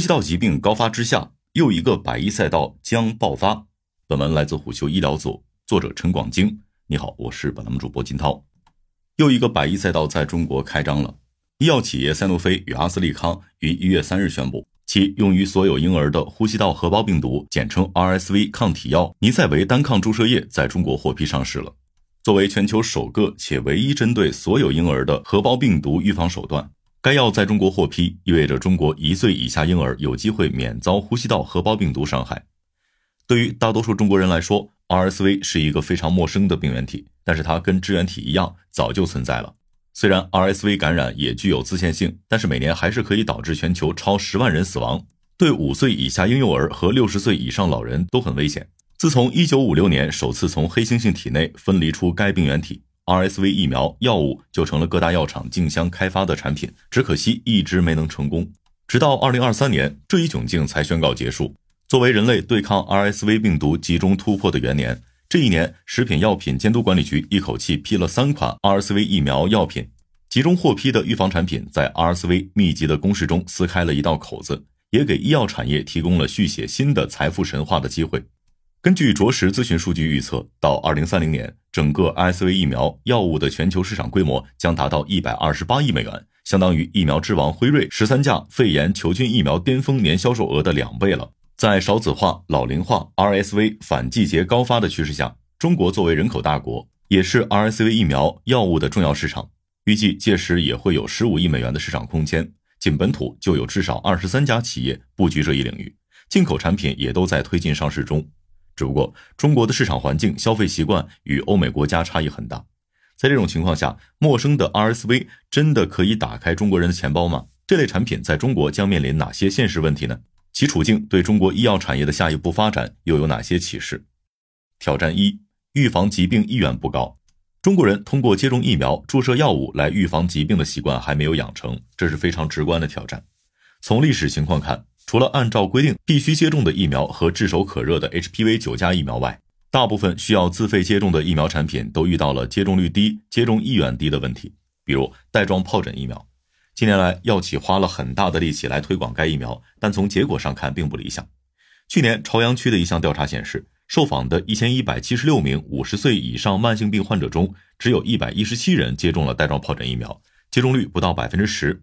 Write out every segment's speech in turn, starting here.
呼吸道疾病高发之下，又一个百亿赛道将爆发。本文来自虎嗅医疗组，作者陈广京。你好，我是本栏目主播金涛。又一个百亿赛道在中国开张了。医药企业赛诺菲与阿斯利康于一月三日宣布，其用于所有婴儿的呼吸道合胞病毒（简称 RSV） 抗体药尼赛维单抗注射液在中国获批上市了。作为全球首个且唯一针对所有婴儿的合胞病毒预防手段。该药在中国获批，意味着中国一岁以下婴儿有机会免遭呼吸道合胞病毒伤害。对于大多数中国人来说，RSV 是一个非常陌生的病原体，但是它跟支原体一样，早就存在了。虽然 RSV 感染也具有自限性，但是每年还是可以导致全球超十万人死亡，对五岁以下婴幼儿和六十岁以上老人都很危险。自从1956年首次从黑猩猩体内分离出该病原体。RSV 疫苗药物就成了各大药厂竞相开发的产品，只可惜一直没能成功。直到2023年，这一窘境才宣告结束。作为人类对抗 RSV 病毒集中突破的元年，这一年，食品药品监督管理局一口气批了三款 RSV 疫苗药品，集中获批的预防产品在 RSV 密集的攻势中撕开了一道口子，也给医药产业提供了续写新的财富神话的机会。根据卓识咨询数据预测，到二零三零年，整个 RSV 疫苗药物的全球市场规模将达到一百二十八亿美元，相当于疫苗之王辉瑞十三价肺炎球菌疫苗巅峰年销售额的两倍了。在少子化、老龄化、RSV 反季节高发的趋势下，中国作为人口大国，也是 RSV 疫苗药物的重要市场，预计届时也会有十五亿美元的市场空间。仅本土就有至少二十三家企业布局这一领域，进口产品也都在推进上市中。只不过，中国的市场环境、消费习惯与欧美国家差异很大。在这种情况下，陌生的 RSV 真的可以打开中国人的钱包吗？这类产品在中国将面临哪些现实问题呢？其处境对中国医药产业的下一步发展又有哪些启示？挑战一：预防疾病意愿不高。中国人通过接种疫苗、注射药物来预防疾病的习惯还没有养成，这是非常直观的挑战。从历史情况看。除了按照规定必须接种的疫苗和炙手可热的 HPV 九价疫苗外，大部分需要自费接种的疫苗产品都遇到了接种率低、接种意愿低的问题。比如带状疱疹疫苗，近年来药企花了很大的力气来推广该疫苗，但从结果上看并不理想。去年朝阳区的一项调查显示，受访的一千一百七十六名五十岁以上慢性病患者中，只有一百一十七人接种了带状疱疹疫苗，接种率不到百分之十。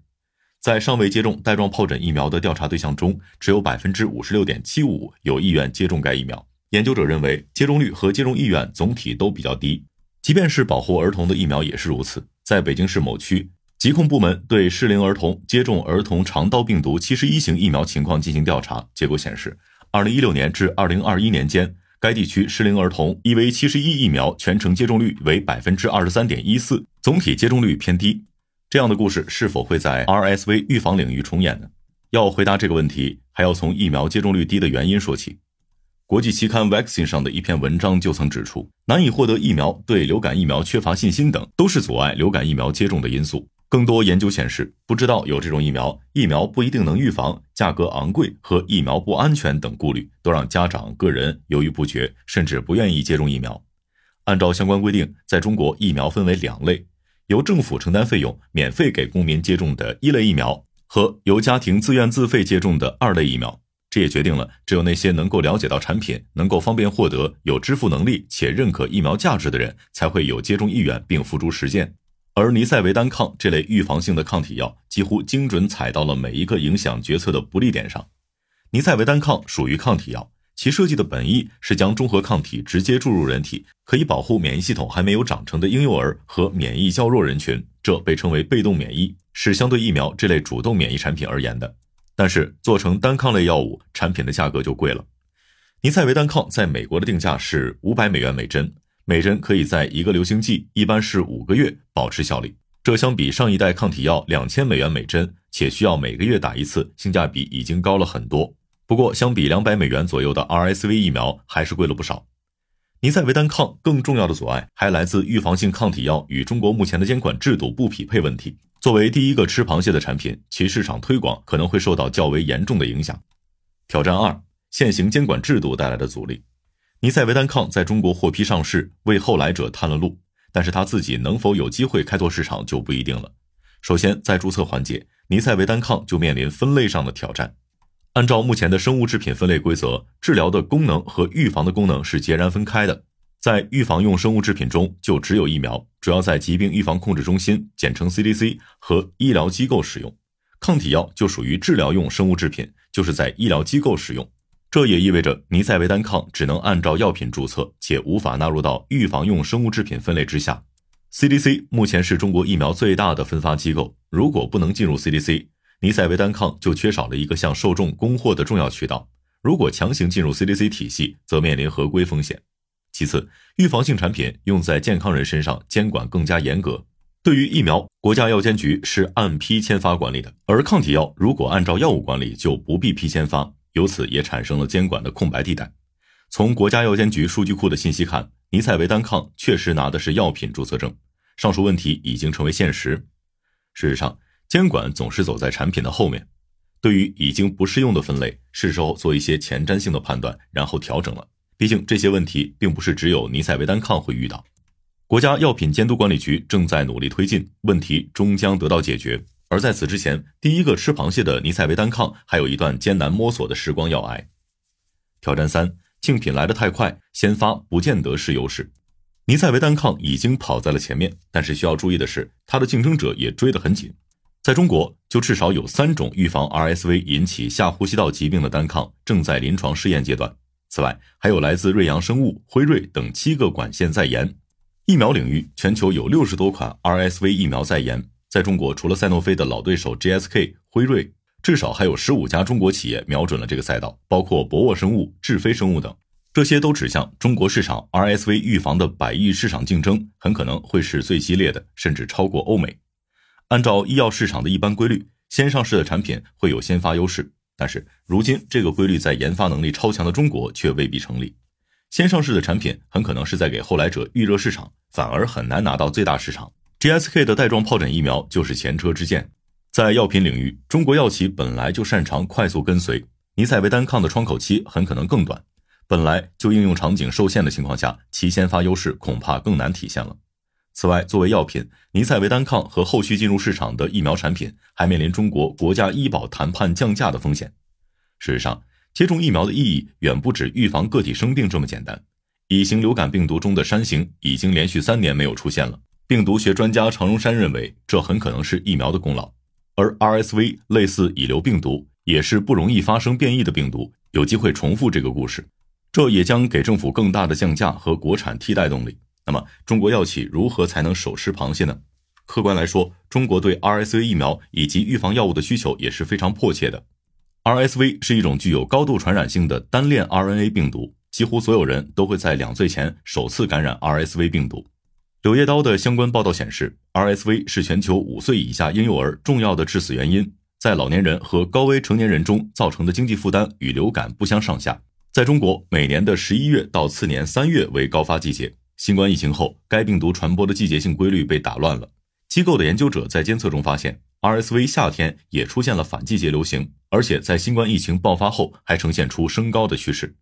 在尚未接种带状疱疹疫苗的调查对象中，只有百分之五十六点七五有意愿接种该疫苗。研究者认为，接种率和接种意愿总体都比较低。即便是保护儿童的疫苗也是如此。在北京市某区，疾控部门对适龄儿童接种儿童肠道病毒七十一型疫苗情况进行调查，结果显示，二零一六年至二零二一年间，该地区适龄儿童 EV 七十一疫苗全程接种率为百分之二十三点一四，总体接种率偏低。这样的故事是否会在 RSV 预防领域重演呢？要回答这个问题，还要从疫苗接种率低的原因说起。国际期刊 Vaccine 上的一篇文章就曾指出，难以获得疫苗、对流感疫苗缺乏信心等，都是阻碍流感疫苗接种的因素。更多研究显示，不知道有这种疫苗，疫苗不一定能预防，价格昂贵和疫苗不安全等顾虑，都让家长个人犹豫不决，甚至不愿意接种疫苗。按照相关规定，在中国疫苗分为两类。由政府承担费用免费给公民接种的一类疫苗和由家庭自愿自费接种的二类疫苗，这也决定了只有那些能够了解到产品、能够方便获得、有支付能力且认可疫苗价值的人才会有接种意愿并付诸实践。而尼赛维单抗这类预防性的抗体药几乎精准踩到了每一个影响决策的不利点上。尼赛维单抗属于抗体药。其设计的本意是将中和抗体直接注入人体，可以保护免疫系统还没有长成的婴幼儿和免疫较弱人群，这被称为被动免疫，是相对疫苗这类主动免疫产品而言的。但是做成单抗类药物，产品的价格就贵了。尼赛维单抗在美国的定价是五百美元每针，每针可以在一个流行季，一般是五个月保持效力。这相比上一代抗体药两千美元每针，且需要每个月打一次，性价比已经高了很多。不过，相比两百美元左右的 RSV 疫苗，还是贵了不少。尼赛维单抗更重要的阻碍还来自预防性抗体药与中国目前的监管制度不匹配问题。作为第一个吃螃蟹的产品，其市场推广可能会受到较为严重的影响。挑战二：现行监管制度带来的阻力。尼赛维单抗在中国获批上市，为后来者探了路，但是他自己能否有机会开拓市场就不一定了。首先，在注册环节，尼赛维单抗就面临分类上的挑战。按照目前的生物制品分类规则，治疗的功能和预防的功能是截然分开的。在预防用生物制品中，就只有疫苗，主要在疾病预防控制中心（简称 CDC） 和医疗机构使用；抗体药就属于治疗用生物制品，就是在医疗机构使用。这也意味着尼塞维单抗只能按照药品注册，且无法纳入到预防用生物制品分类之下。CDC 目前是中国疫苗最大的分发机构，如果不能进入 CDC，尼赛维单抗就缺少了一个向受众供货的重要渠道。如果强行进入 CDC 体系，则面临合规风险。其次，预防性产品用在健康人身上，监管更加严格。对于疫苗，国家药监局是按批签发管理的，而抗体药如果按照药物管理，就不必批签发，由此也产生了监管的空白地带。从国家药监局数据库的信息看，尼赛维单抗确实拿的是药品注册证，上述问题已经成为现实。事实上，监管总是走在产品的后面，对于已经不适用的分类，是时候做一些前瞻性的判断，然后调整了。毕竟这些问题并不是只有尼赛维单抗会遇到，国家药品监督管理局正在努力推进，问题终将得到解决。而在此之前，第一个吃螃蟹的尼赛维单抗还有一段艰难摸索的时光要挨。挑战三：竞品来得太快，先发不见得是优势。尼赛维单抗已经跑在了前面，但是需要注意的是，它的竞争者也追得很紧。在中国，就至少有三种预防 RSV 引起下呼吸道疾病的单抗正在临床试验阶段。此外，还有来自瑞阳生物、辉瑞等七个管线在研。疫苗领域，全球有六十多款 RSV 疫苗在研。在中国，除了赛诺菲的老对手 GSK、辉瑞，至少还有十五家中国企业瞄准了这个赛道，包括博沃生物、智飞生物等。这些都指向中国市场 RSV 预防的百亿市场竞争，很可能会是最激烈的，甚至超过欧美。按照医药市场的一般规律，先上市的产品会有先发优势，但是如今这个规律在研发能力超强的中国却未必成立。先上市的产品很可能是在给后来者预热市场，反而很难拿到最大市场。GSK 的带状疱疹疫苗就是前车之鉴。在药品领域，中国药企本来就擅长快速跟随，尼赛维单抗的窗口期很可能更短。本来就应用场景受限的情况下，其先发优势恐怕更难体现了。此外，作为药品，尼赛维单抗和后续进入市场的疫苗产品还面临中国国家医保谈判降价的风险。事实上，接种疫苗的意义远不止预防个体生病这么简单。乙型流感病毒中的山型已经连续三年没有出现了，病毒学专家常荣山认为，这很可能是疫苗的功劳。而 RSV 类似乙流病毒，也是不容易发生变异的病毒，有机会重复这个故事，这也将给政府更大的降价和国产替代动力。那么，中国药企如何才能手吃螃蟹呢？客观来说，中国对 RSV 疫苗以及预防药物的需求也是非常迫切的。RSV 是一种具有高度传染性的单链 RNA 病毒，几乎所有人都会在两岁前首次感染 RSV 病毒。柳叶刀的相关报道显示，RSV 是全球五岁以下婴幼儿重要的致死原因，在老年人和高危成年人中造成的经济负担与流感不相上下。在中国，每年的十一月到次年三月为高发季节。新冠疫情后，该病毒传播的季节性规律被打乱了。机构的研究者在监测中发现，RSV 夏天也出现了反季节流行，而且在新冠疫情爆发后还呈现出升高的趋势。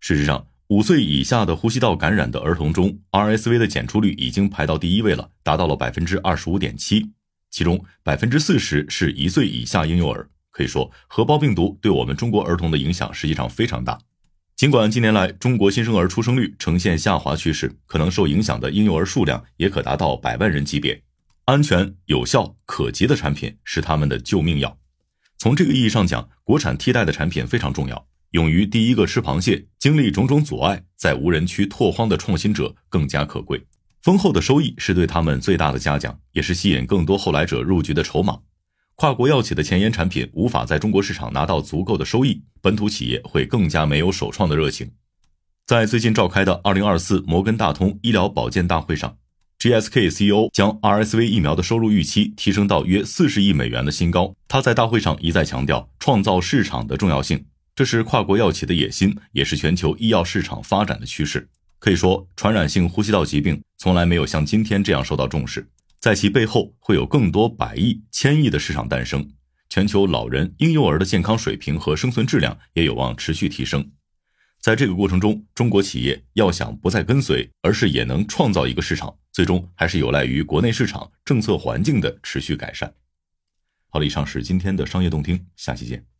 事实上，五岁以下的呼吸道感染的儿童中，RSV 的检出率已经排到第一位了，达到了百分之二十五点七，其中百分之四十是一岁以下婴幼儿。可以说，核包病毒对我们中国儿童的影响实际上非常大。尽管近年来中国新生儿出生率呈现下滑趋势，可能受影响的婴幼儿数量也可达到百万人级别。安全、有效、可及的产品是他们的救命药。从这个意义上讲，国产替代的产品非常重要。勇于第一个吃螃蟹，经历种种阻碍，在无人区拓荒的创新者更加可贵。丰厚的收益是对他们最大的嘉奖，也是吸引更多后来者入局的筹码。跨国药企的前沿产品无法在中国市场拿到足够的收益，本土企业会更加没有首创的热情。在最近召开的二零二四摩根大通医疗保健大会上，GSK CEO 将 RSV 疫苗的收入预期提升到约四十亿美元的新高。他在大会上一再强调创造市场的重要性，这是跨国药企的野心，也是全球医药市场发展的趋势。可以说，传染性呼吸道疾病从来没有像今天这样受到重视。在其背后会有更多百亿、千亿的市场诞生，全球老人、婴幼儿的健康水平和生存质量也有望持续提升。在这个过程中，中国企业要想不再跟随，而是也能创造一个市场，最终还是有赖于国内市场政策环境的持续改善。好了，以上是今天的商业动听，下期见。